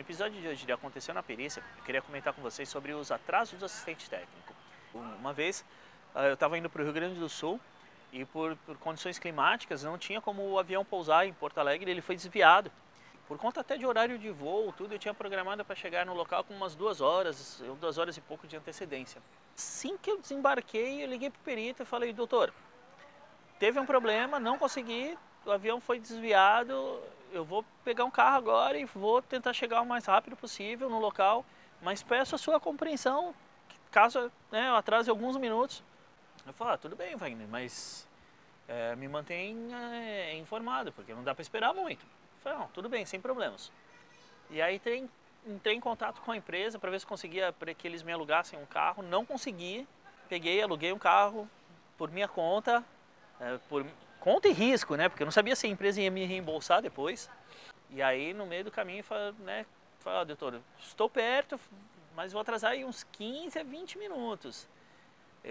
No episódio de hoje de Aconteceu na Perícia, eu queria comentar com vocês sobre os atrasos do assistente técnico. Uma vez ah, eu estava indo para o Rio Grande do Sul e por, por, condições climáticas não tinha como o avião pousar em Porto Alegre, ele foi desviado. Por conta até de horário de voo, tudo, eu tinha programado para chegar no local com umas duas horas, duas horas e pouco de antecedência. Assim que eu desembarquei, eu liguei para o perito e falei, doutor, teve um problema, não consegui, o avião foi desviado, eu vou pegar um carro agora e vou tentar chegar o mais rápido possível no local, mas peço a sua compreensão, caso né, eu atrase alguns minutos. Eu falo, ah, tudo bem, Wagner, mas é, me mantenha é, informado, porque não dá para esperar muito. Eu falei, não, tudo bem, sem problemas. E aí tem, entrei em contato com a empresa para ver se conseguia para que eles me alugassem um carro, não consegui, peguei, aluguei um carro por minha conta, é, por conta e risco, né? Porque eu não sabia se a empresa ia me reembolsar depois. E aí, no meio do caminho, falei, né? Falei, doutor, estou perto, mas vou atrasar aí uns 15 a 20 minutos.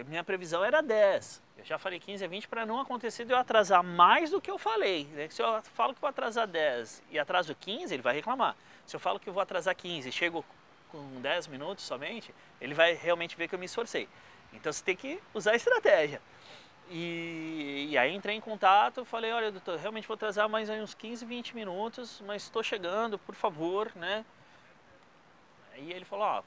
Minha previsão era 10. Eu já falei 15 a 20 para não acontecer de eu atrasar mais do que eu falei. Né? Se eu falo que vou atrasar 10 e atraso 15, ele vai reclamar. Se eu falo que vou atrasar 15 e chego com 10 minutos somente, ele vai realmente ver que eu me esforcei. Então você tem que usar a estratégia. E, e, aí entrei em contato, falei, olha doutor, realmente vou atrasar mais uns 15, 20 minutos, mas estou chegando, por favor, né? E ele falou, ó,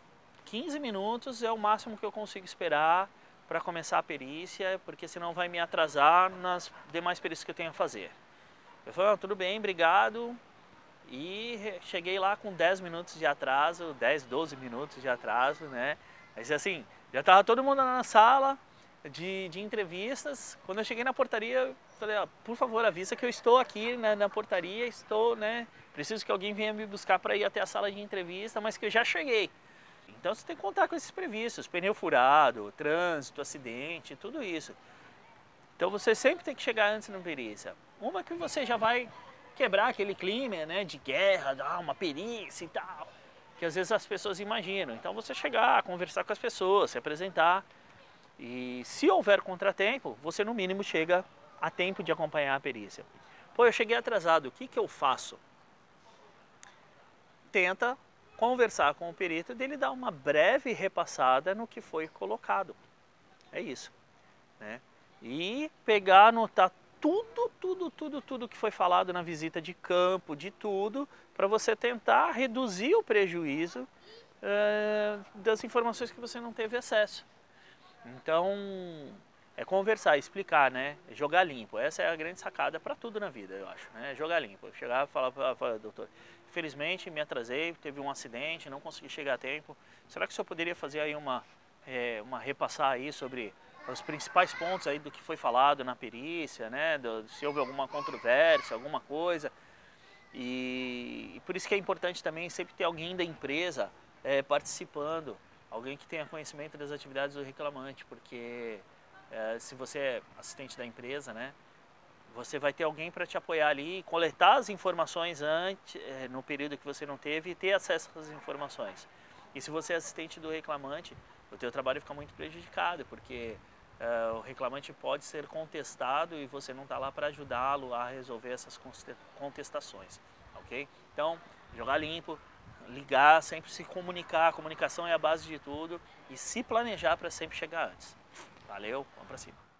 15 minutos é o máximo que eu consigo esperar para começar a perícia, porque senão vai me atrasar nas demais perícias que eu tenho a fazer. Eu falei, oh, tudo bem, obrigado. E cheguei lá com 10 minutos de atraso, 10, 12 minutos de atraso, né? Mas assim, já estava todo mundo na sala, de, de entrevistas. Quando eu cheguei na portaria, falei, ó, por favor, avisa que eu estou aqui na, na portaria, estou, né? Preciso que alguém venha me buscar para ir até a sala de entrevista, mas que eu já cheguei. Então você tem que contar com esses previstos, pneu furado, trânsito, acidente, tudo isso. Então você sempre tem que chegar antes na perícia. Uma que você já vai quebrar aquele clima né, de guerra, ah, uma perícia e tal, que às vezes as pessoas imaginam. Então você chegar, conversar com as pessoas, se apresentar, e se houver contratempo, você no mínimo chega a tempo de acompanhar a perícia. Pô, eu cheguei atrasado, o que, que eu faço? Tenta conversar com o perito dele dar uma breve repassada no que foi colocado. É isso. Né? E pegar, anotar tudo, tudo, tudo, tudo que foi falado na visita de campo, de tudo, para você tentar reduzir o prejuízo uh, das informações que você não teve acesso. Então, é conversar, explicar, né? Jogar limpo. Essa é a grande sacada para tudo na vida, eu acho, né? Jogar limpo. Chegar e falar, falar, doutor, infelizmente me atrasei, teve um acidente, não consegui chegar a tempo. Será que o senhor poderia fazer aí uma, é, uma repassar aí sobre os principais pontos aí do que foi falado na perícia, né? Do, se houve alguma controvérsia, alguma coisa. E, e, por isso que é importante também sempre ter alguém da empresa é, participando alguém que tenha conhecimento das atividades do reclamante, porque é, se você é assistente da empresa, né, você vai ter alguém para te apoiar ali, coletar as informações antes, é, no período que você não teve e ter acesso às informações. E se você é assistente do reclamante, o teu trabalho fica muito prejudicado, porque é, o reclamante pode ser contestado e você não está lá para ajudá-lo a resolver essas contestações, ok? Então, jogar limpo, ligar, sempre se comunicar, a comunicação é a base de tudo e se planejar para sempre chegar antes. Valeu, vamos para cima.